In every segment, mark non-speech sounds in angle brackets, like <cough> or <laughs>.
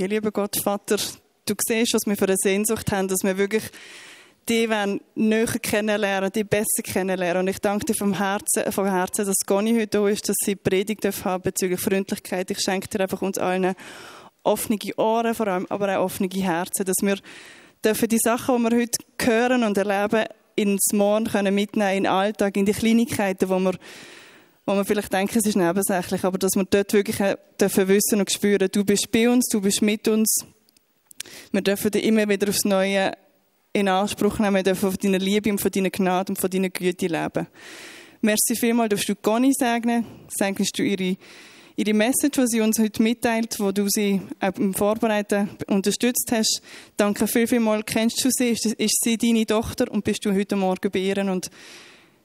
Ja, lieber Gott, Vater, du siehst, was wir für eine Sehnsucht haben, dass wir wirklich die werden näher kennenlernen, die besser kennenlernen. Und ich danke dir vom Herzen, vom Herzen, dass Conny heute da ist, dass sie Predigt haben bezüglich Freundlichkeit. Ich schenke dir einfach uns allen offene Ohren, vor allem, aber auch offene Herzen, dass wir dürfen die Sachen, die wir heute hören und erleben, ins Morgen können in den Alltag, in die Kleinigkeiten, wo wir, wo wir vielleicht denken, es ist nebensächlich, aber dass wir dort wirklich dürfen wissen und spüren, du bist bei uns, du bist mit uns. Wir dürfen dich immer wieder aufs Neue in Anspruch nehmen, wir dürfen von deiner Liebe und von deiner Gnade und von deiner Güte leben. Merci vielmals, darfst du Conny segnen, segnest du ihre ihre Message, die sie uns heute mitteilt, wo du sie beim Vorbereiten unterstützt hast. Danke viel, viel mal. Kennst du sie? Ist, ist sie deine Tochter und bist du heute Morgen bei ihr und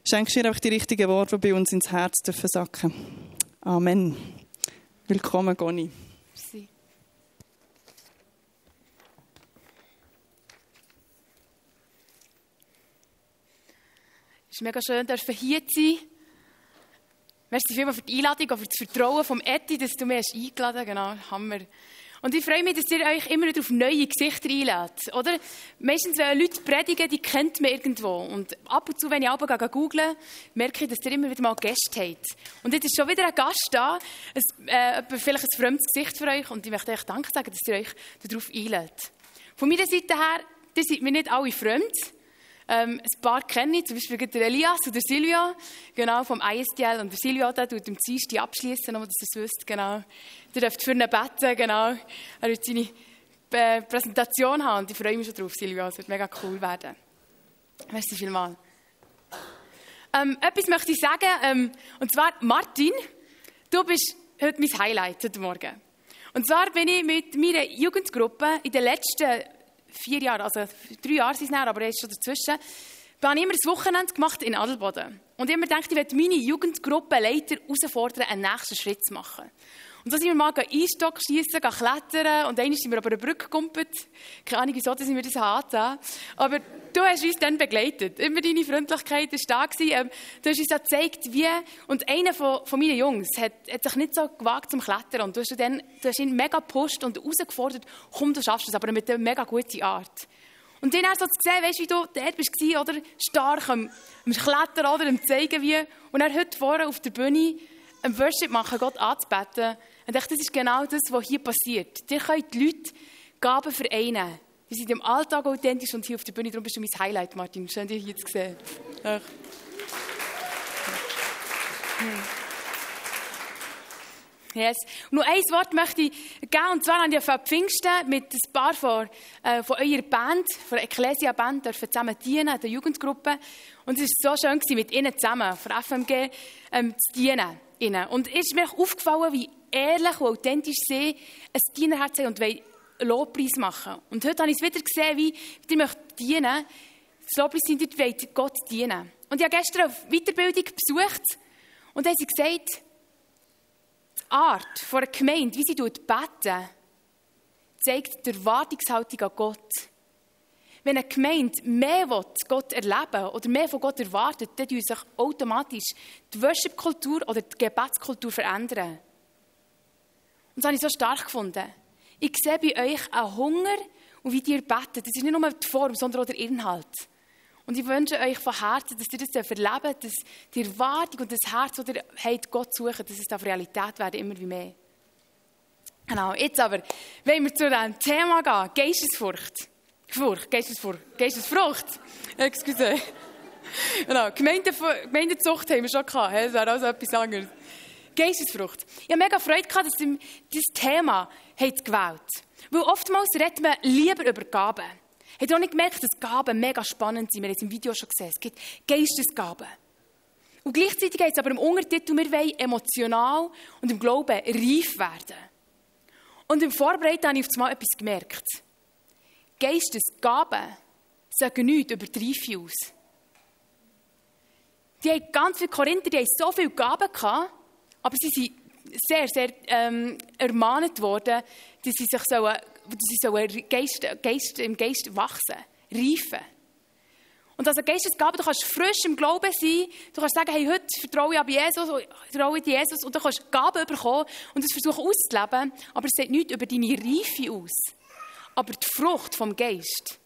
schenkst ihr auch die richtigen Worte, die bei uns ins Herz dürfen sacken. Amen. Willkommen, Goni. Merci. Es ist mega schön, dürfen hier sein Merci vielmals für die Einladung und für das Vertrauen vom Eti, dass du mich eingeladen hast. Genau, Hammer. Und ich freue mich, dass ihr euch immer wieder auf neue Gesichter einlädt, oder? Meistens, wenn Leute predigen, die kennt man irgendwo. Und ab und zu, wenn ich aber google, merke ich, dass ihr immer wieder mal Gäste habt. Und jetzt ist schon wieder ein Gast da, ein, äh, vielleicht ein fremdes Gesicht für euch. Und ich möchte euch Danke sagen, dass ihr euch darauf einlädt. Von meiner Seite her, die sind mir nicht alle fremd. Ähm, ein paar kenne ich, zum Beispiel der Elias oder Silvia, genau, vom ISDL. Und der Silvia, der tut am Dienstag abschließen, nur dass ihr es wisst, genau. Der dürft für ihn beten, genau. Er wird seine äh, Präsentation haben und ich freue mich schon drauf, Silvia. Es wird mega cool werden. Merci vielmals. Ähm, etwas möchte ich sagen, ähm, und zwar, Martin, du bist heute mein Highlight heute Morgen. Und zwar bin ich mit meiner Jugendgruppe in den letzten vier Jahre, also drei Jahre sind es näher, aber er ist schon dazwischen, da habe ich immer ein Wochenende gemacht in Adelboden. Und ich habe mir gedacht, ich werde meine Jugendgruppenleiter herausfordern, einen nächsten Schritt zu machen. Und so sind wir mal Einstock schiessen, klettern und einmal sind wir aber eine Brücke gegumpelt. Keine Ahnung, wieso dass wir das haben. Aber du hast uns dann begleitet. Immer deine Freundlichkeit war da. Gewesen. Ähm, du hast uns auch gezeigt, wie... Und einer von, von meinen Jungs hat, hat, sich nicht so gewagt zum Klettern. Und du hast, dann, du hast ihn mega gepusht und herausgefordert, komm, du schaffst es, aber mit einer mega guten Art. Und dann hast du gesehen, weißt, wie du dort bist, oder? Stark am, am Klettern oder am Zeigen, wie. Und er heute vorne auf der Bühne ein Worship machen, Gott anzubeten. Und ich, das ist genau das, was hier passiert. Ihr könnt die Leute Gaben vereinen. Wir sind im Alltag authentisch und hier auf der Bühne. Darum bist du mein Highlight, Martin. Schön, dich hier zu sehen. Ach. Yes. Nur ein Wort möchte ich geben, und zwar an die Pfingsten mit ein paar von, äh, von eurer Band, von der Ecclesia Band, dürfen zusammen dienen, der Jugendgruppe. Und es war so schön, mit ihnen zusammen, von FMG, ähm, zu dienen. Und es ist mir aufgefallen, wie ehrlich und authentisch sie ein Dienerherz haben und wollen Lobpreis machen. Und heute habe ich es wieder gesehen, wie die möchten dienen. Das Lobpreis sind, die wollen Gott dienen. Und ich habe gestern eine Weiterbildung besucht und da haben sie gesagt, Art von einer Gemeinde, wie sie beten, zeigt die Erwartungshaltung an Gott. Wenn eine Gemeinde mehr will, Gott erleben oder mehr von Gott erwartet, dann verändert sich automatisch die Worship-Kultur oder die Gebetskultur verändern. Und das habe ich so stark gefunden. Ich sehe bei euch einen Hunger und wie ihr betet. Das ist nicht nur die Form, sondern auch der Inhalt. Und ich wünsche euch von Herzen, dass ihr das erlebt, dass die Erwartung und das Herz, das ihr habt, Gott suchen, dass es auf Realität werden, immer wie mehr. Genau, jetzt aber, wenn wir zu diesem Thema gehen, Geistesfurcht. Furcht, Geistesfurcht, Geistesfrucht. Excuse. Genau, Gemeindezucht haben wir schon gehabt, das wäre also etwas anderes. Geistesfrucht. Ich habe mega Freude gehabt, dass ihr dieses Thema habt gewählt Weil oftmals redet man lieber über Gaben. Habt ihr auch nicht gemerkt, dass Gaben mega spannend sind? Wir haben es im Video schon gesehen. Es gibt Geistesgaben. Und gleichzeitig geht es aber im Untertitel, wir wollen emotional und im Glauben reif werden. Und im Vorbereiten habe ich auf einmal etwas gemerkt. Geistesgaben sagen nichts über die Reife aus. Die haben ganz viele Korinther, die haben so viele Gaben gehabt, aber sie sind sehr, sehr ähm, ermahnt worden, dass sie sich sollen, sie sollen Geist, Geist, im Geist wachsen, reifen. Und also Geistesgabe, du kannst frisch im Glauben sein, du kannst sagen, hey, heute vertraue ich ab Jesus, vertraue ich Jesus und du kannst Gaben bekommen und es versuchen auszuleben, aber es sieht nichts über deine Reife aus. Aber die Frucht vom Geist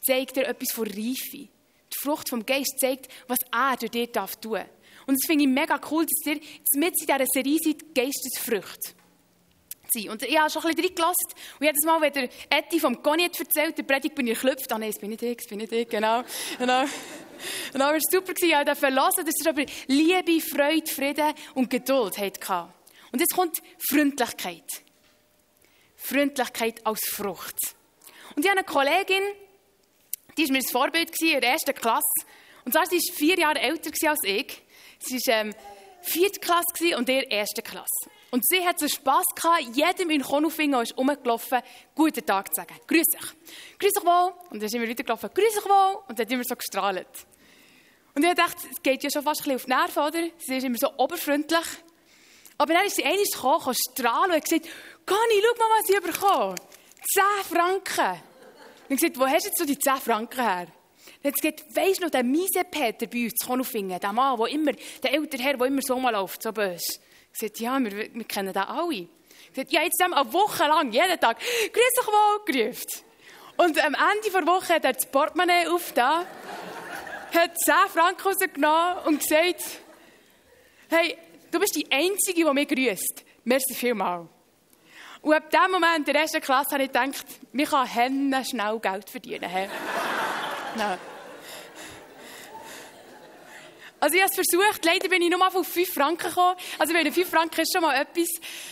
zeigt dir etwas von Reife. Die Frucht vom Geist zeigt, was er durch darf tun. Und das finde ich mega cool, dass ihr mit in dieser Serie seid, Geistesfrüchte sein. Und ich habe schon ein bisschen reingelassen. Und jedes Mal, wenn der Etti vom Conny hat erzählt, der Predigt bin ich geklüpft. Ah nein, das bin ich ich, das bin ich ich, genau. genau. Und dann war es super, ich durfte hören, dass er aber Liebe, Freude, Frieden und Geduld hatte. Und jetzt kommt Freundlichkeit. Freundlichkeit als Frucht. Und ich habe eine Kollegin, die war mir ein Vorbild in der ersten Klasse. Und zwar, sie war vier Jahre älter als ich. Sie war ähm, vierte Klasse und ihr erste Klasse. Und sie hat so Spass gehabt, jedem in Konufingen ist rumgelaufen, guten Tag zu sagen. Grüß dich. Grüß dich wohl. Und dann ist immer weitergelaufen, grüß dich wohl. Und hat immer so gestrahlt. Und ich dachte, es geht ja schon fast ein auf die Nerven, oder? Sie ist immer so oberfreundlich. Aber dann ist sie einmal gekommen, strahlen und gesagt, Conny, schau mal, was ich bekomme. 10 Franken. Und ich gesagt, wo hast du jetzt so die 10 Franken her? Dann hat sie gesagt, weisst du noch, der miese Peter bei uns zu Konufingen, der Mann, der immer, der ältere Herr, der immer so mal läuft, so böse. Ich sagte, ja, wir, wir kennen den alle. Ich sagte, ja, jetzt haben wir eine Woche lang, jeden Tag, grüß dich wohl, gerufen. Und am Ende der Woche hat er das Portemonnaie aufgetan, hat 10 Franken rausgenommen und gesagt, hey, du bist die Einzige, die mich grüßt. Merci vielmals. Und ab dem Moment, in der ersten Klasse, habe ich gedacht, kann Hennen schnell Geld verdienen. <laughs> Also ich habe es versucht, leider bin ich nur auf 5 Franken gekommen. Also wenn 5 Franken ist schon mal etwas.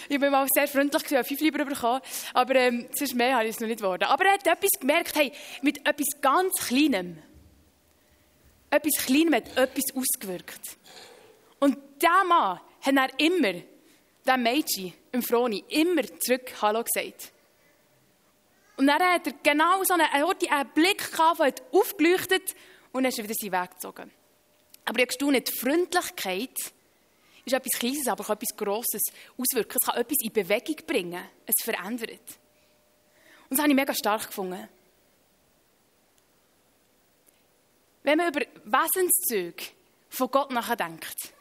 Ich bin mal sehr freundlich gewesen, habe 5 lieber bekommen. Aber ähm, sonst mehr habe ich es noch nicht geworden. Aber er hat etwas gemerkt, hey, mit etwas ganz Kleinem. Etwas Kleinem hat etwas ausgewirkt. Und dieser Mann hat er immer, der Mädchen, im Froni, immer zurück Hallo gesagt. Und dann hat er genau so einen, einen Blick gehabt, der hat aufgeleuchtet und dann ist er wieder seinen Weg gezogen. Aber ich gestaune, die Freundlichkeit ist etwas Kleines, aber kann etwas Grosses auswirken. Es kann etwas in Bewegung bringen. Es verändert. Und das habe ich mega stark gefunden. Wenn man über Wesenszüge von Gott nachdenkt,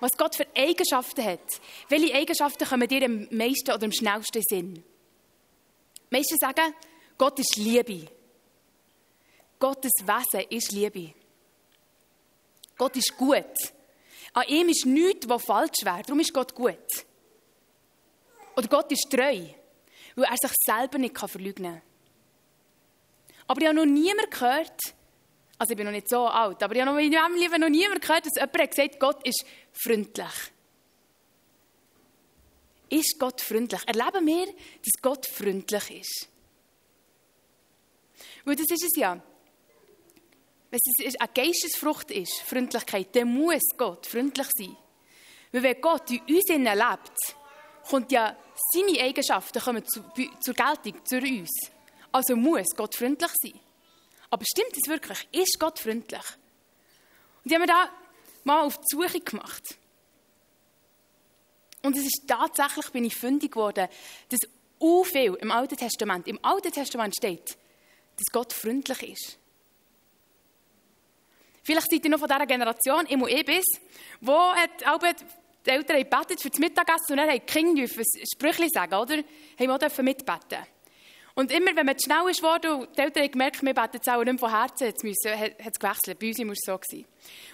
was Gott für Eigenschaften hat, welche Eigenschaften kommen dir am meisten oder am schnellsten Sinn? Die meisten sagen, Gott ist Liebe. Gottes Wesen ist Liebe. Gott ist gut. An ihm ist nichts, was falsch wäre. Darum ist Gott gut. Oder Gott ist treu, weil er sich selber nicht verleugnen kann. Aber ich habe noch niemand gehört, also ich bin noch nicht so alt, aber ich habe noch in meinem Leben noch niemand gehört, dass jemand hat gesagt Gott ist freundlich. Ist Gott freundlich? Erleben wir, dass Gott freundlich ist? Weil das ist es ja. Wenn es eine Geistesfrucht ist, Freundlichkeit, dann muss Gott freundlich sein. Weil wenn Gott in uns lebt, kommt ja seine Eigenschaften kommen zu, zur Geltung, zu uns. Also muss Gott freundlich sein. Aber stimmt es wirklich? Ist Gott freundlich? Und ich habe mir da mal auf die Suche gemacht. Und es ist tatsächlich, bin ich fündig geworden, dass u viel im Alten Testament, im Alten Testament steht, dass Gott freundlich ist. Vielleicht seid ihr noch von dieser Generation, ich und bis, wo hat Albert die Eltern gebetet für das Mittagessen und dann haben die Kinder ein Sprüche sagen, oder? Haben wir mitbeten. Und immer, wenn man zu schnell ist worden und die Eltern haben gemerkt, wir beten jetzt auch nicht von Herzen, jetzt müssen, hat es gewechselt. Bei uns war es so. Gewesen.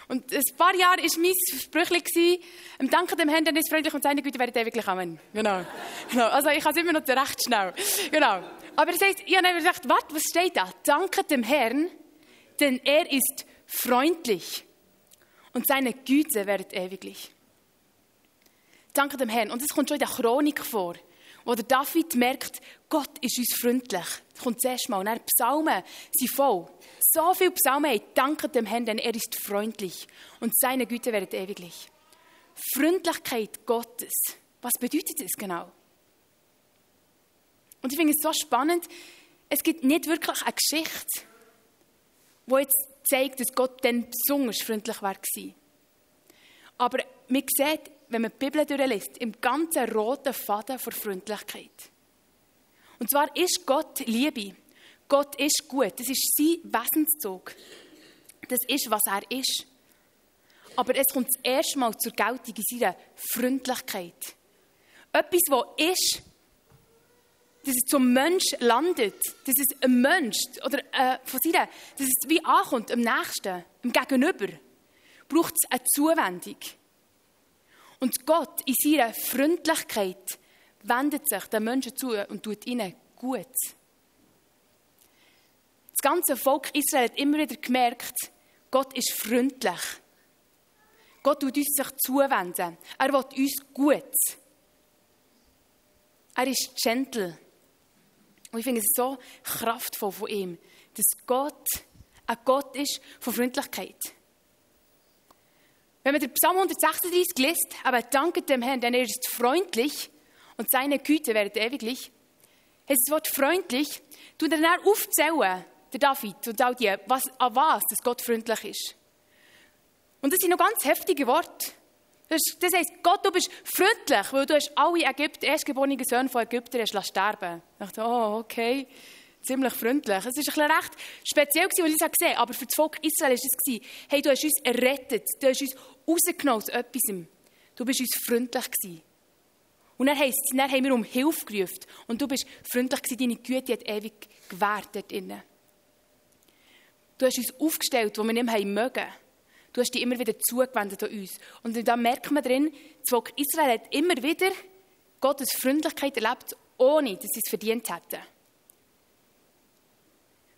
Und ein paar Jahre war mein Sprüchli, im Danke dem Herrn, dann ist freundlich und seine Güte werdet ewiglich Amen. Genau. <laughs> genau. Also ich kann es immer noch recht schnell. Genau. Aber es heißt, ich habe gedacht, warte, was steht da? Danke dem Herrn, denn er ist freundlich und seine Güte wird ewiglich. Danke dem Herrn. Und es kommt schon in der Chronik vor, wo der David merkt, Gott ist uns freundlich. Das kommt zuerst mal. Und dann Psalmen sind voll. So viele Psalmen haben, danke dem Herrn, denn er ist freundlich und seine Güte wird ewiglich. Freundlichkeit Gottes. Was bedeutet das genau? Und ich finde es so spannend, es gibt nicht wirklich eine Geschichte, wo jetzt zeigt, dass Gott dann besonders freundlich war. Aber man sieht, wenn man die Bibel durchliest, im ganzen roten Faden vor Freundlichkeit. Und zwar ist Gott Liebe. Gott ist gut. Das ist sein Wesenszug. Das ist, was er ist. Aber es kommt das erste Mal zur Geltung in seiner Freundlichkeit. Etwas, was ist, dass es zum Mensch landet, dass es ein Mensch oder äh, von seiner, dass es wie ankommt, am Nächsten, am Gegenüber, braucht es eine Zuwendung. Und Gott in seiner Freundlichkeit wendet sich den Menschen zu und tut ihnen gut. Das ganze Volk Israel hat immer wieder gemerkt, Gott ist freundlich. Gott tut uns sich zuwenden. Er will uns gut. Er ist gentle. Und ich finde es so kraftvoll von ihm, dass Gott ein Gott ist von Freundlichkeit. Wenn man den Psalm 136 liest, aber danket dem Herrn, denn er ist freundlich und seine Güte wäret ewiglich, heißt das Wort freundlich, tut er dann aufzählen, der David und all die, was, an was dass Gott freundlich ist. Und das sind noch ganz heftige Worte. Das, heisst, Gott, du bist freundlich, weil du hast alle Ägypter, erstgeborenen Söhne von Ägyptern hast sterben Ich dachte, oh, okay, ziemlich freundlich. Es war recht speziell, als ich es gesehen habe, aber für das Volk Israel war es, hey, du hast uns errettet, du hast uns rausgenommen aus etwas. Du bist uns freundlich gewesen. Und dann heisst dann haben wir um Hilfe gerufen. Und du bist freundlich gewesen, deine Güte hat ewig gewährt dort drinnen. Du hast uns aufgestellt, wo wir nicht mehr mögen. Du hast dich immer wieder zugewendet an uns. Und da merkt man drin, das Volk Israel hat immer wieder Gottes Freundlichkeit erlebt, ohne dass sie es verdient hätten.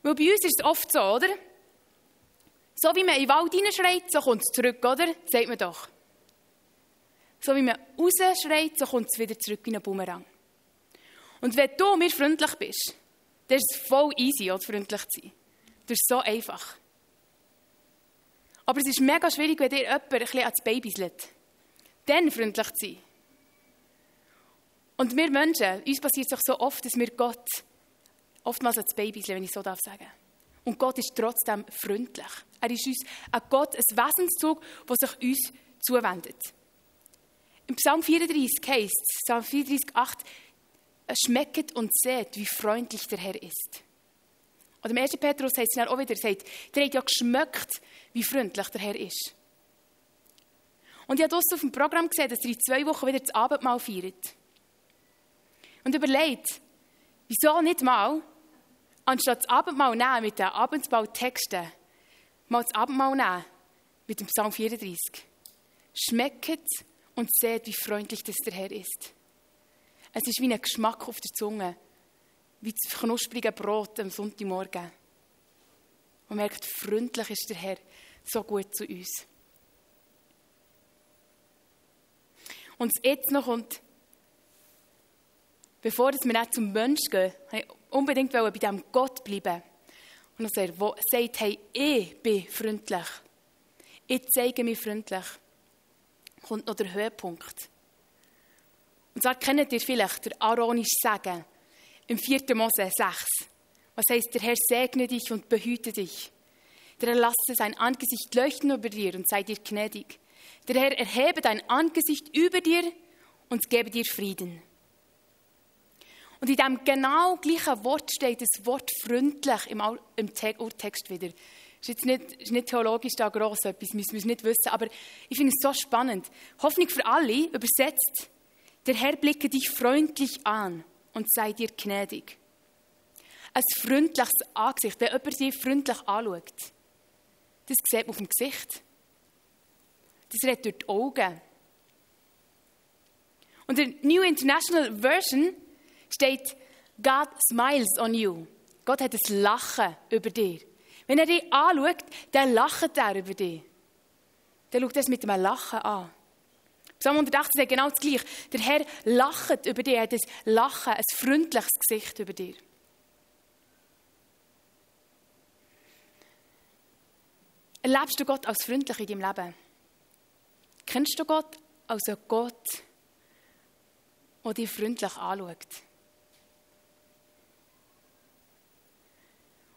Weil bei uns ist es oft so, oder? So wie man in den Wald hineinschreit, so kommt es zurück, oder? Sagt man doch. So wie man rausschreit, so kommt es wieder zurück in einen Bumerang. Und wenn du mir freundlich bist, dann ist es voll easy, freundlich zu sein. Das ist so einfach. Aber es ist mega schwierig, wenn dir jemand ein bisschen ans Baby lädt. Dann freundlich zu sein. Und wir Menschen, uns passiert es doch so oft, dass wir Gott oftmals als Babys, wenn ich so darf sagen. Und Gott ist trotzdem freundlich. Er ist uns ein Gott, ein Wesenszug, der sich uns zuwendet. Im Psalm 34 heißt es, Psalm 34, 8, schmeckt und seht, wie freundlich der Herr ist. Oder im 1. Petrus heißt es dann auch wieder, sagt, der hat ja geschmeckt, wie freundlich der Herr ist. Und ich habe auf dem Programm gesehen, dass er in zwei Wochen wieder das Abendmahl feiert. Und überlegt, wieso nicht mal, anstatt das Abendmahl nehmen mit den Abendmahltexten, mal das Abendmahl nehmen mit dem Psalm 34. Schmeckt und seht, wie freundlich das der Herr ist. Es ist wie ein Geschmack auf der Zunge wie das knusprige Brot am Sonntagmorgen. Und merkt, freundlich ist der Herr so gut zu uns. Und jetzt noch kommt, bevor wir nicht zum Mensch gehen, unbedingt bei diesem Gott bleiben. Und er sagt, hey, ich bin freundlich. Ich zeige mich freundlich. Kommt noch der Höhepunkt. Und zwar kennt ihr vielleicht der Aaronisch Sagen im 4. Mose 6. Was heißt, der Herr segne dich und behüte dich. Der Herr lasse sein Angesicht leuchten über dir und sei dir gnädig. Der Herr erhebe dein Angesicht über dir und gebe dir Frieden. Und in dem genau gleichen Wort steht das Wort freundlich im, Urtext wieder. Das ist jetzt nicht, ist nicht theologisch da gross etwas, müssen wir nicht wissen, aber ich finde es so spannend. Hoffnung für alle, übersetzt, der Herr blicke dich freundlich an und sei dir gnädig. Ein freundliches Angesicht, wenn jemand dich freundlich anschaut, das sieht man auf dem Gesicht. Das redet durch die Augen. Und in der New International Version steht, God smiles on you. Gott hat ein Lachen über dir. Wenn er dich anschaut, dann lacht er über dich. Dann schaut er es mit einem Lachen an. Psalm 118 sagt genau das Gleiche. Der Herr lacht über dich, er hat ein Lachen, ein freundliches Gesicht über dir. Erlebst du Gott als freundlich in deinem Leben? Kennst du Gott als einen Gott, der dich freundlich anschaut?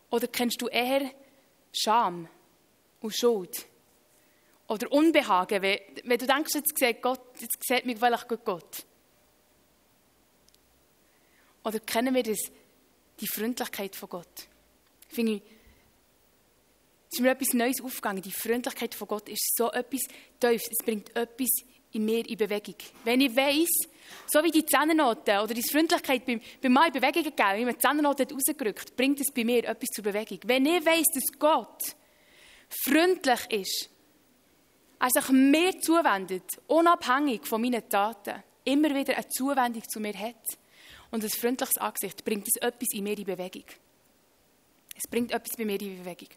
Oder kennst du eher Scham und Schuld? Oder Unbehagen, wenn, du denkst, jetzt sieht, Gott, jetzt sieht mich vielleicht Gott. Oder kennen wir das, die Freundlichkeit von Gott? Finde ich Es ist mir etwas Neues aufgegangen. Die Freundlichkeit von Gott ist so etwas Tiefes. Es bringt etwas in mir in Bewegung. Wenn ich weiss, so wie die Zehnernoten oder die Freundlichkeit bei, bei mir in Bewegung gegeben, wie man die Zehnernoten rausgerückt, bringt es bei mir etwas zur Bewegung. Wenn ich weiss, dass Gott freundlich ist, er sich mir zuwendet, unabhängig von meinen Taten, immer wieder eine Zuwendung zu mir hat und ein freundliches Angesicht, bringt es etwas in mir in Bewegung. Es bringt etwas bei mir in Bewegung.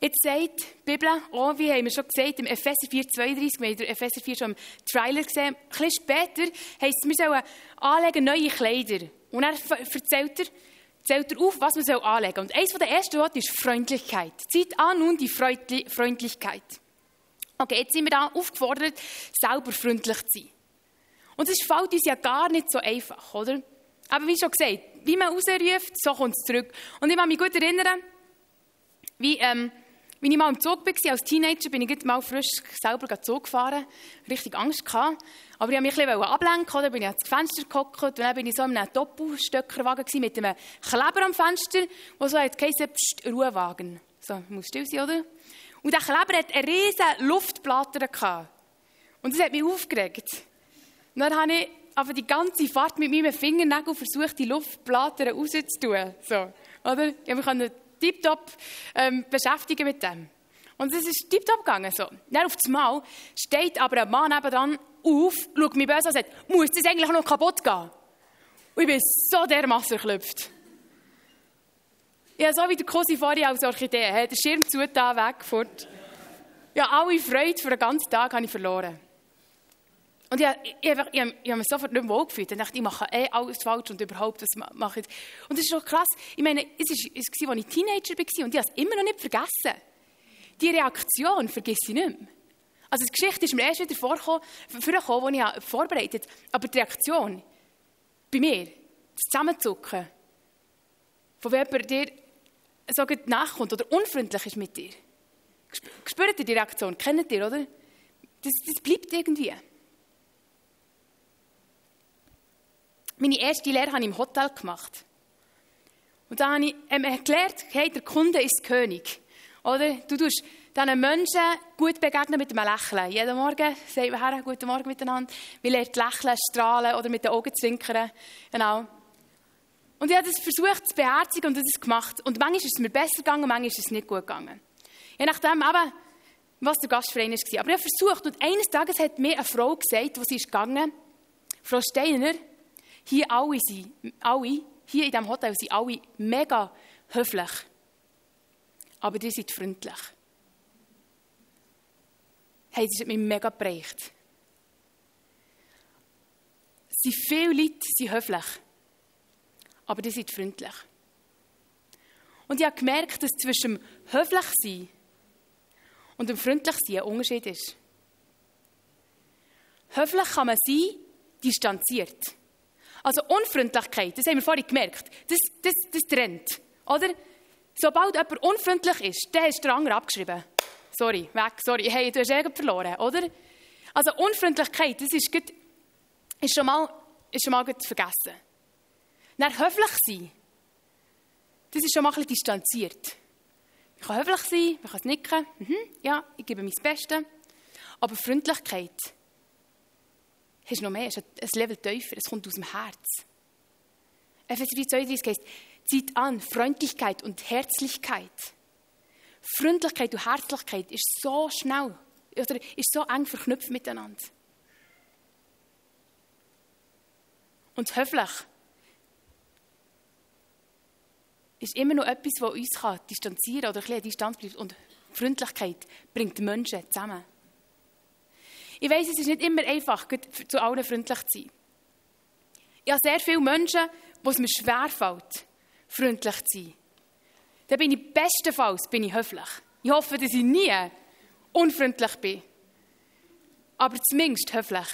Jetzt sagt die Bibel, oh, wie haben wir schon gesagt, im Epheser 4, 32, wir haben Epheser 4 schon im Trailer gesehen, ein bisschen später heisst es, wir sollen anlegen neue Kleider. Und er erzählt er, zählt er auf, was man soll anlegen. Und eines der ersten Worte ist Freundlichkeit. Zieht an nun die Freundlichkeit. Okay, jetzt sind wir da aufgefordert, selber freundlich zu sein. Und es fällt uns ja gar nicht so einfach, oder? Aber wie schon gesagt, wie man rausruft, so kommt es zurück. Und ich kann mich gut erinnern, wie, ähm, wie ich mal im Zug war, als Teenager, bin ich mal frisch selber Zug gefahren, richtig Angst gehabt. Aber ich wollte mich ein ablenken, oder? bin ich ans Fenster geguckt und dann bin ich so in einem Doppelstöckerwagen mit einem Kleber am Fenster, wo so hat Psst, Ruhewagen. So, muss still sein, oder? Und der Kleber hat eine riesige Luftplatte gehabt. Und das hat mich aufgeregt. Und dann habe ich aber die ganze Fahrt mit meinen Fingernägeln versucht, die Luftplatte rauszutun. So, oder? Ich mich tiptop ähm, beschäftigen mit dem. Und es ist tiptop gegangen. So. Dann auf das Mal steht aber ein Mann nebenan auf, schaut mich böse an und sagt, muss das eigentlich noch kaputt gehen? Und ich bin so dermassen erklüpft. Ja, so wie der Cosi vorher als Orchidee, der Schirm zugetan, weg, fort. Ja, alle Freude für den ganzen Tag habe ich verloren. Und ich, ich, ich, ich, ich habe mich sofort nicht mehr gefühlt. Ich dachte, ich mache eh alles falsch und überhaupt, was mache ich. Und das ist doch krass. Ich meine, es war, als ich Teenager war und ich habe es immer noch nicht vergessen. Die Reaktion vergesse ich nicht mehr. Also die Geschichte ist mir erst wieder vorgekommen, vorgekommen die ich vorbereitet habe. Aber die Reaktion bei mir, das Zusammenzucken, von jemand dir so nachkommt oder unfreundlich ist mit dir. Spürt ihr die Reaktion? Kennt ihr, oder? Das, das bleibt irgendwie. Meine erste Lehre habe ich im Hotel gemacht. Und da habe ich ähm, erklärt, hey, der Kunde ist König. Oder? Du tust diesen Menschen gut begegnen mit einem Lächeln. Jeden Morgen sagen wir her, guten Morgen miteinander. Wir lernen lächeln, strahlen oder mit den Augen zwinkern. Genau. Und ich habe das versucht zu beherzigen und das ist gemacht. Und manchmal ist es mir besser gegangen, manchmal ist es nicht gut gegangen. Je nachdem eben, was der Gastverein war. Aber ich habe versucht und eines Tages hat mir eine Frau gesagt, wo sie ist gegangen, Frau Steiner, hier alle sind, alle, hier in diesem Hotel sind alle mega höflich. Aber die sind freundlich. Hey, das hat mich mega geprägt. Sie viele Leute sind höflich. Aber die sind freundlich. Und ich habe gemerkt, dass zwischen höflich sein und dem freundlich sein ein Unterschied ist. Höflich kann man sein, distanziert. Also Unfreundlichkeit, das haben wir vorhin gemerkt, das, das, das trennt. Oder? Sobald jemand unfreundlich ist, dann du den anderen abgeschrieben. Sorry, weg, sorry. Hey, du hast irgendwie verloren, oder? Also Unfreundlichkeit, das ist, gut, ist schon mal, ist schon mal vergessen. Dann höflich sein, das ist schon mal ein bisschen distanziert. Ich kann höflich sein, man kann es nicken, mhm, ja, ich gebe mein Bestes. Aber Freundlichkeit, hast noch mehr, ist ein Level tiefer, es kommt aus dem Herz. Epheser 4, 32 heißt, zieht an Freundlichkeit und Herzlichkeit. Freundlichkeit und Herzlichkeit ist so schnell, oder ist so eng verknüpft miteinander. Und höflich ist immer noch etwas, das uns kann distanzieren oder ein bisschen Distanz bleibt. Und Freundlichkeit bringt Menschen zusammen. Ich weiß, es ist nicht immer einfach, zu allen freundlich zu sein. Ich habe sehr viele Menschen, wo es mir schwerfällt, freundlich zu sein. Da bin ich bestenfalls bin ich höflich. Ich hoffe, dass ich nie unfreundlich bin. Aber zumindest höflich.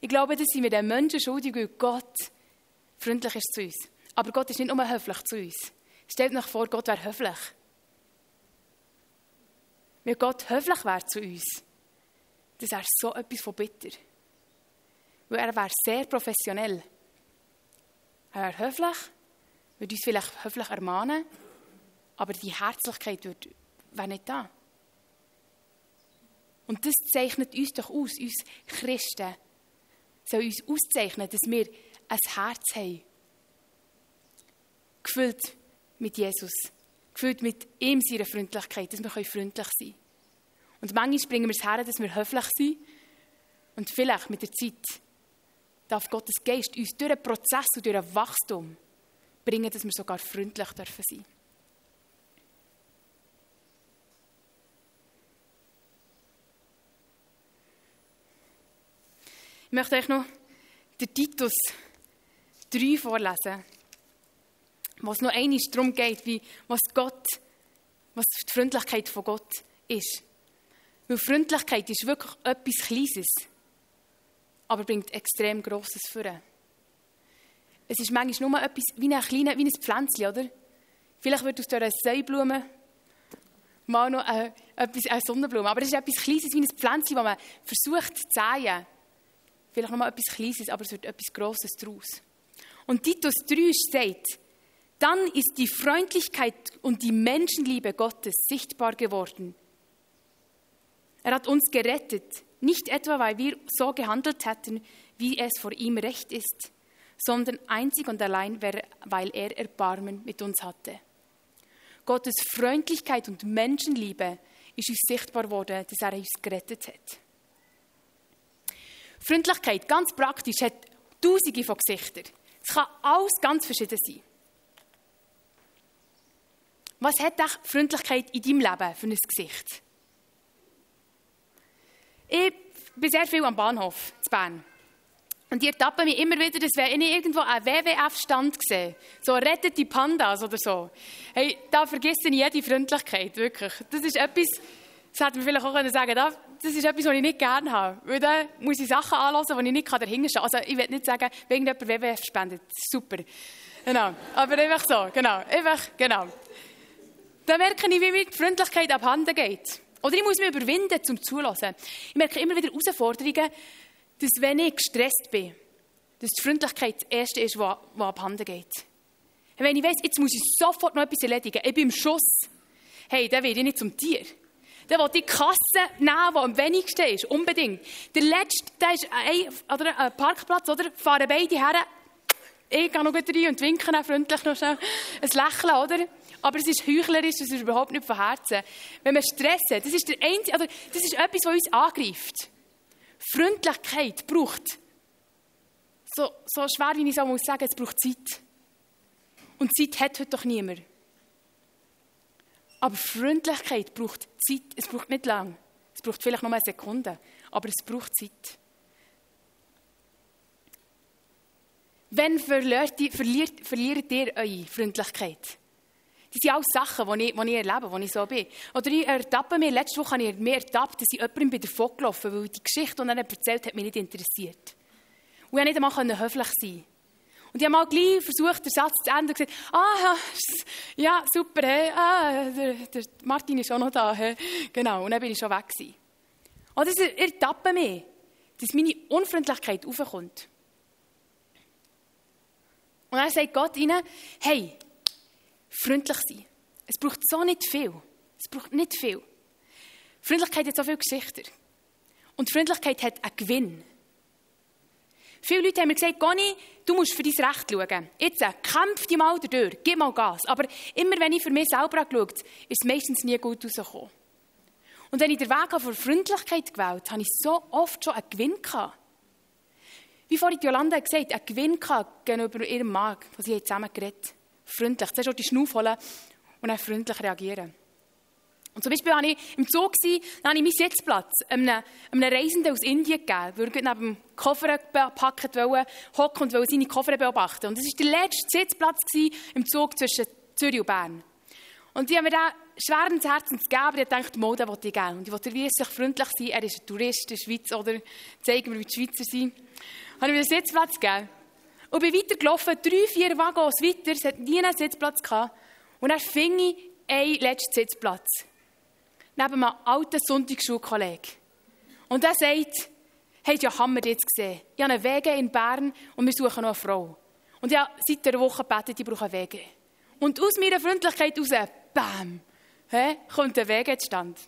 Ich glaube, dass sind wir den Menschen schuldig, weil Gott freundlich ist zu uns. Aber Gott ist nicht nur höflich zu uns. Stellt euch vor, Gott wäre höflich. Wenn Gott höflich wäre zu uns, das wäre so etwas von bitter. weil er wäre sehr professionell. Er wäre höflich, würde uns vielleicht höflich ermahnen, aber die Herzlichkeit wäre nicht da. Und das zeichnet uns doch aus, uns Christen soll uns auszeichnen, dass wir ein Herz haben. Gefüllt mit Jesus. Gefüllt mit ihm seiner Freundlichkeit, dass wir freundlich sein können. Und manchmal bringen wir es her, dass wir höflich sind. Und vielleicht mit der Zeit darf Gottes Geist uns durch einen Prozess und durch ein Wachstum bringen, dass wir sogar freundlich dürfen sein Ich möchte euch noch den Titus 3 vorlesen, wo es noch einmal darum geht, wie, was Gott, was die Freundlichkeit von Gott ist. Weil Freundlichkeit ist wirklich etwas Kleines, aber bringt extrem Grosses für. Es ist manchmal nur etwas wie ein, kleines, wie ein Pflänzchen, oder? Vielleicht wird aus dieser Seiblume mal noch äh, etwas, eine Sonnenblume. Aber es ist etwas Kleines wie ein Pflänzchen, das man versucht zu säen. Vielleicht noch mal etwas Kleines, aber es wird etwas Grosses daraus. Und Titus 3 sagt, dann ist die Freundlichkeit und die Menschenliebe Gottes sichtbar geworden. Er hat uns gerettet, nicht etwa, weil wir so gehandelt hätten, wie es vor ihm recht ist, sondern einzig und allein, weil er Erbarmen mit uns hatte. Gottes Freundlichkeit und Menschenliebe ist uns sichtbar geworden, dass er uns gerettet hat. Freundlichkeit, ganz praktisch, hat tausende von Gesichtern. Es kann alles ganz verschieden sein. Was hat Freundlichkeit in deinem Leben für ein Gesicht? Ich bin sehr viel am Bahnhof zu Bern. Und ich ertappe mich immer wieder, dass wenn ich irgendwo einen WWF-Stand sehe, so rettet die Pandas oder so, hey, da vergesse ich jede Freundlichkeit, wirklich. Das ist etwas, das hätte man vielleicht auch sagen können, das ist etwas, was ich nicht gerne habe. Weil dann muss ich Sachen anhören, die ich nicht dahinter stehen kann. Also ich will nicht sagen, wenn jemand WWF spendet, super. Genau. Aber einfach so, genau. Einfach, genau. Dann merke ich, wie mir die Freundlichkeit abhanden geht. Oder ich muss mich überwinden, zum Zulassen. Ich merke immer wieder Herausforderungen, dass wenn ich gestresst bin, dass die Freundlichkeit das Erste ist, was abhanden geht. Wenn ich weiss, jetzt muss ich sofort noch etwas erledigen, ich bin im Schuss, hey, dann werde ich nicht zum Tier der will die Kasse nehmen, die am wenigsten ist. Unbedingt. Der letzte, der ist ein, oder ein Parkplatz, oder? Fahren beide her. Ich gehe noch gut rein und winke freundlich noch schnell. Ein Lächeln, oder? Aber es ist heuchlerisch, das ist überhaupt nicht von Herzen. Wenn wir stressen, das ist, der einzige, oder das ist etwas, was uns angreift. Freundlichkeit braucht, so, so schwer wie ich es auch muss sagen, es braucht Zeit. Und Zeit hat heute doch niemand. Aber Freundlichkeit braucht Zeit. Es braucht nicht lang. Es braucht vielleicht nur eine Sekunde. Aber es braucht Zeit. Wenn verliert, verliert, verliert ihr eure Freundlichkeit? Das sind alles Sachen, die ich, die ich erlebe, die ich so bin. Oder ich ertappe mir, letzte Woche habe ich mir ertappt, dass ich jemandem bin davon gelaufen weil die Geschichte, die er erzählt hat, mich nicht interessiert. Und ich konnte nicht einmal höflich sein. Und ich habe mal gleich versucht, den Satz zu enden und gesagt, ah, <laughs> ja, super, hey, ah, der, der Martin ist auch noch da, hey. genau, und dann bin ich schon weg gewesen. Und das ertappen mich, dass meine Unfreundlichkeit aufkommt. Und dann sagt Gott ihnen, hey, freundlich sein. Es braucht so nicht viel. Es braucht nicht viel. Freundlichkeit hat so viele Geschichten. Und Freundlichkeit hat einen Gewinn. Viele Leute haben mir gesagt, Goni, du musst für dein Recht schauen. Jetzt, äh, kämpf dich mal durch, gib mal Gas. Aber immer wenn ich für mich selber geschaut habe, ist es meistens nie gut rausgekommen. Und wenn ich den Weg von Freundlichkeit gewählt habe, ich so oft schon einen Gewinn gehabt. Wie vorhin Jolanda gesagt einen Gewinn gehabt gegenüber ihrem Mann, was sie zusammen geredet Freundlich. Zuerst die Schnuff holen und dann freundlich reagieren. Und zum Beispiel war ich im Zug, dann habe ich meinen Sitzplatz einem, einem Reisenden aus Indien gegeben, weil er neben dem Koffer gepackt wollte, hocken und seine Koffer beobachten. Und das war der letzte Sitzplatz im Zug zwischen Zürich und Bern. Und die haben mir da schwer ins Herz gegeben, aber ich dachte, mal, den wollte ich geben. Und ich wollte wie sich freundlich sein, er ist ein Tourist in der Schweiz, oder zeigen wir, wie die Schweizer sind. Habe ich mir den Sitzplatz gegeben. Und bin weitergelaufen, drei, vier Waggons weiter, es hat nie einen Sitzplatz gehabt. Und dann fing ich einen letzten Sitzplatz neben einem alten Sonntagsschulkollegen. Und er sagt, hey, ja Hammer jetzt gesehen. Ich habe einen Wege in Bern und wir suchen noch eine Frau. Und habe seit einer Woche gebetet, ich brauche einen Wege. Und aus meiner Freundlichkeit raus, bam, he, kommt ein Wege zustande.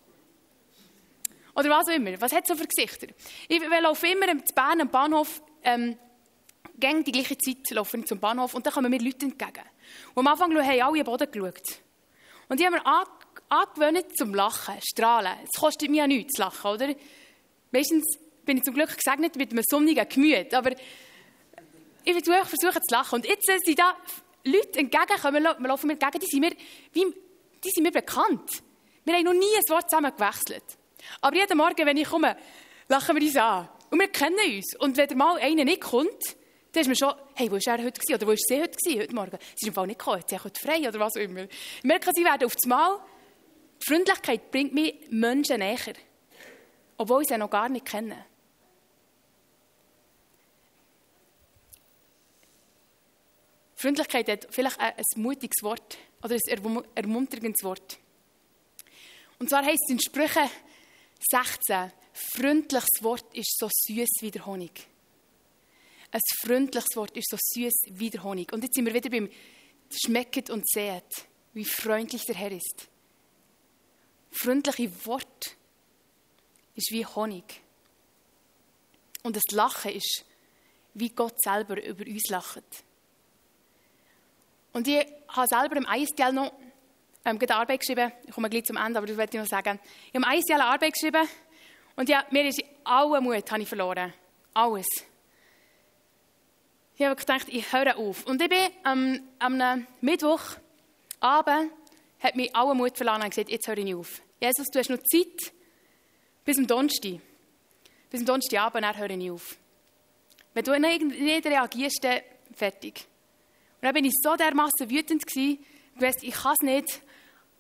Oder was auch immer. Was hat so für Gesichter? Ich laufe immer in Bern am Bahnhof, ähm, gegen die gleiche Zeit laufe ich zum Bahnhof und dann kommen mir Leute entgegen. Und am Anfang haben alle am Boden geschaut. Und die haben mir angewöhnt zum Lachen, strahlen. Es kostet mir ja nichts zu lachen, oder? Meistens bin ich zum Glück gesegnet mit einem sonnigen Gemüt, aber ich versuche, versuche zu lachen. Und jetzt sind da Leute entgegenkommen, wir laufen mir entgegen, die sind mir, wie, die sind mir bekannt. Wir haben noch nie ein Wort zusammen gewechselt. Aber jeden Morgen, wenn ich komme, lachen wir uns an. Und wir kennen uns. Und wenn mal einer nicht kommt, dann ist mir schon, hey, wo war er heute gewesen? Oder wo war sie heute gewesen, heute Morgen? Sie ist im Fall nicht gekommen, sie ist heute frei oder was auch immer. Ich merke, sie werden auf das Mal, die Freundlichkeit bringt mich Menschen näher. Obwohl ich sie noch gar nicht kenne. Freundlichkeit hat vielleicht ein, mutiges Wort oder ein ermunterndes Wort. Und zwar heißt es in Sprüche 16, freundliches Wort ist so süß wie der Honig. Ein freundliches Wort ist so süß wie der Honig. Und jetzt sind wir wieder beim Schmecket und Seht, wie freundlich der Herr ist. Freundliche Wort ist wie Honig. Und das Lachen ist, wie Gott selber über uns lacht. Und ich habe selber im ISTL noch ähm, eine Arbeit geschrieben. Ich komme gleich zum Ende, aber das wollte ich noch sagen. Ich habe im ISTL eine Arbeit geschrieben und ja, mir ist alle Mut habe ich verloren. Alles. Ich habe gedacht, ich höre auf. Und ich bin ähm, am Mittwochabend, hat mich alle Mut verloren und gesagt, jetzt höre ich auf. Jesus, du hast noch Zeit bis zum Donnerstag. Bis zum Donnerstagabend, dann höre ich auf. Wenn du nicht reagierst, dann fertig. Und dann bin ich so dermaßen wütend gewesen, ich ich kann es nicht.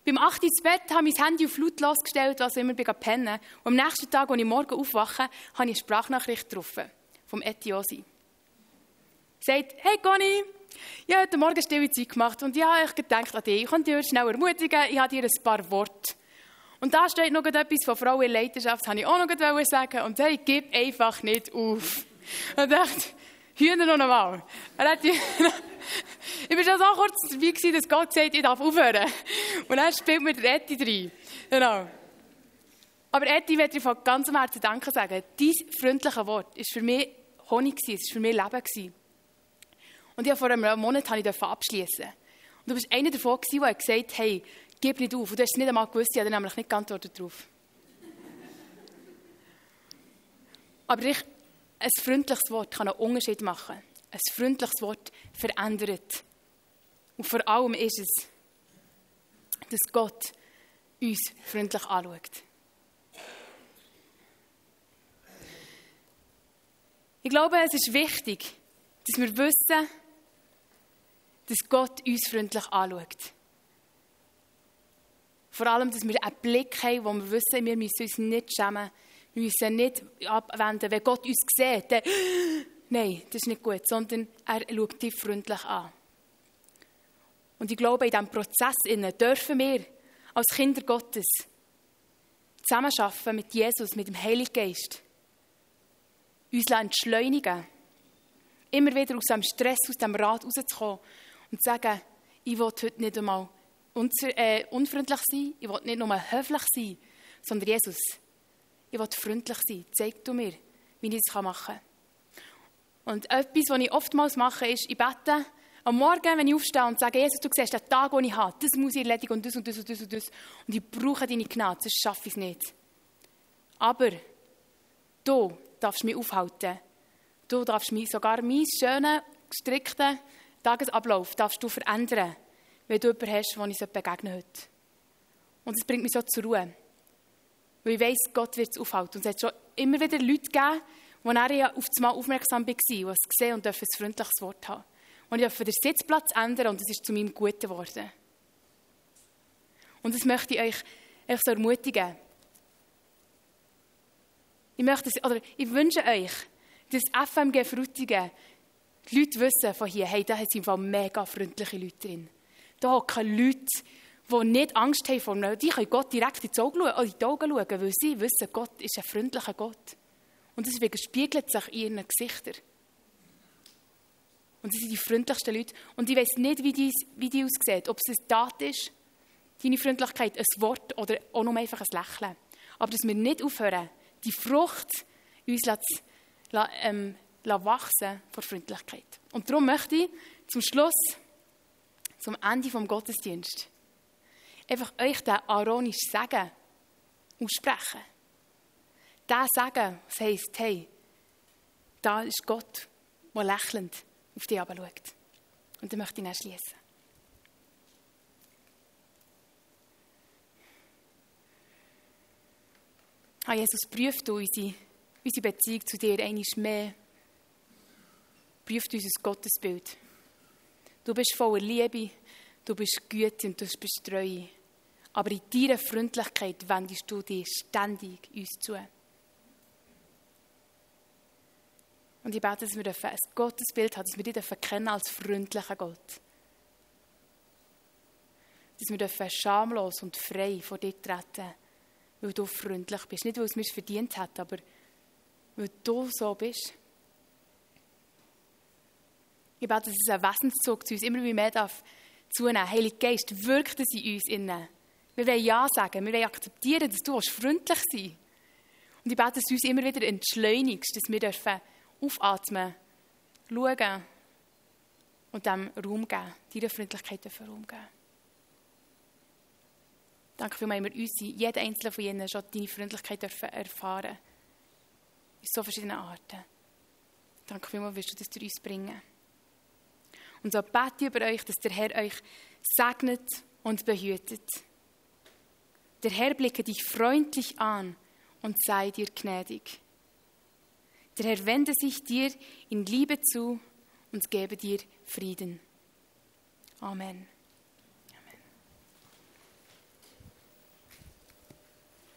Beim 8 ins Bett habe ich mein Handy auf lautlos gestellt, was immer bin pennen. Und am nächsten Tag, als ich morgen aufwache, habe ich eine Sprachnachricht getroffen. Vom Etiosi. Sagt, hey Conny, ich habe heute Morgen stille Zeit gemacht und ich habe gedacht an dich. Ich kann dich schnell ermutigen, ich habe dir ein paar Worte. Und da steht noch etwas von Frau in Leiterschaft, das wollte ich auch noch sagen. Und hey, gib einfach nicht auf. Und ich dachte, Hühner noch einmal. <laughs> ich war schon so kurz dabei, dass Gott sagt, ich darf aufhören. Und er spielt mit Etti rein. Genau. Aber Etti möchte ich von ganzem Herzen Danke sagen. Dein freundliche Wort war für mich Honig, es war für mich Leben. Und ich vor einem Monat habe ich abschließen. Und du bist einer davon, der gesagt hat, hey, gib nicht auf. Und du hast es nicht einmal gewusst, ich habe nämlich nicht geantwortet darauf. Aber ich ein freundliches Wort kann einen Unterschied machen. Ein freundliches Wort verändert. Und vor allem ist es, dass Gott uns freundlich anschaut. Ich glaube, es ist wichtig, dass wir wissen, dass Gott uns freundlich anschaut. Vor allem, dass wir einen Blick haben, wo wir wissen, wir müssen uns nicht schämen, wir müssen nicht abwenden, wenn Gott uns sieht, dann, nein, das ist nicht gut, sondern er schaut dich freundlich an. Und ich glaube, in diesem Prozess dürfen wir als Kinder Gottes zusammenarbeiten mit Jesus, mit dem Heiligen Geist, uns entschleunigen, immer wieder aus dem Stress, aus dem Rad rauszukommen und sagen, ich will heute nicht einmal äh, unfreundlich sein, ich will nicht nur höflich sein, sondern Jesus, ich will freundlich sein. Zeig du mir, wie ich das machen kann. Und etwas, was ich oftmals mache, ist, ich bete am Morgen, wenn ich aufstehe und sage, Jesus, du siehst den Tag, den ich habe, das muss ich erledigen und das und das und das und das. Und ich brauche deine Gnade, sonst schaffe ich es nicht. Aber du darfst mich aufhalten. Du darfst mich sogar meinen schönen, gestrickten Tagesablauf darfst du verändern, wenn du jemanden hast, wo ich begegnen heute. Und es bringt mich so zur Ruhe. Weil ich weiss, Gott wird es aufhalten. Und es hat schon immer wieder Leute gegeben, die nachher auf das Mal aufmerksam waren, die es gesehen und ein freundliches Wort haben. Und ich durfte den Sitzplatz ändern und es ist zu meinem Guten geworden. Und das möchte ich euch, euch so ermutigen. Ich, möchte, oder ich wünsche euch, dass FMG Frutigen die Leute wissen von hier, hey, da sind mega freundliche Leute drin. Da hocken Leute, die nicht Angst haben vor mir, die können Gott direkt in die Augen schauen, in die Augen schauen weil sie wissen, Gott ist ein freundlicher Gott. Und das spiegelt sich in ihren Gesichtern. Und sie sind die freundlichsten Leute. Und ich weiß nicht, wie die, wie die aussehen. Ob es eine Tat ist, deine Freundlichkeit, ein Wort oder auch nur einfach ein Lächeln. Aber dass wir nicht aufhören, die Frucht uns zu, ähm, wachsen vor Freundlichkeit. Und darum möchte ich zum Schluss, zum Ende vom Gottesdienst, einfach euch den aaronischen Segen aussprechen. Der Segen, das heisst, hey, da ist Gott, der lächelnd auf dich schaut. Und dann möchte ich dann schließen. Ah, Jesus, prüft unsere, unsere Beziehung zu dir einmal mehr. Prüft unser Gottesbild. Du bist voller Liebe, du bist Güte und du bist Treue. Aber in deiner Freundlichkeit wendest du dir ständig uns zu. Und ich bete, dass wir ein Gottesbild haben, dass wir dich kennen als freundlichen Gott. Dass wir schamlos und frei vor dir treten, weil du freundlich bist. Nicht, weil es mir verdient hat, aber weil du so bist. Ich bete, dass es ein Wesenszug zu uns immer mehr darf zunehmen. Heilige Geist, wirkt es in uns innen. Wir wollen Ja sagen, wir wollen akzeptieren, dass du freundlich sein. Und ich bete, dass du uns immer wieder entschleunigst, dass wir dürfen aufatmen, schauen und dem Raum geben, deiner Freundlichkeit dürfen Raum geben. Danke vielmals, wir uns, jeder einzelne von ihnen, schon deine Freundlichkeit dürfen erfahren In so verschiedenen Arten. Danke vielmals, wirst du das durch uns bringen. Und so bete ich über euch, dass der Herr euch segnet und behütet. Der Herr blicke dich freundlich an und sei dir gnädig. Der Herr wende sich dir in Liebe zu und gebe dir Frieden. Amen.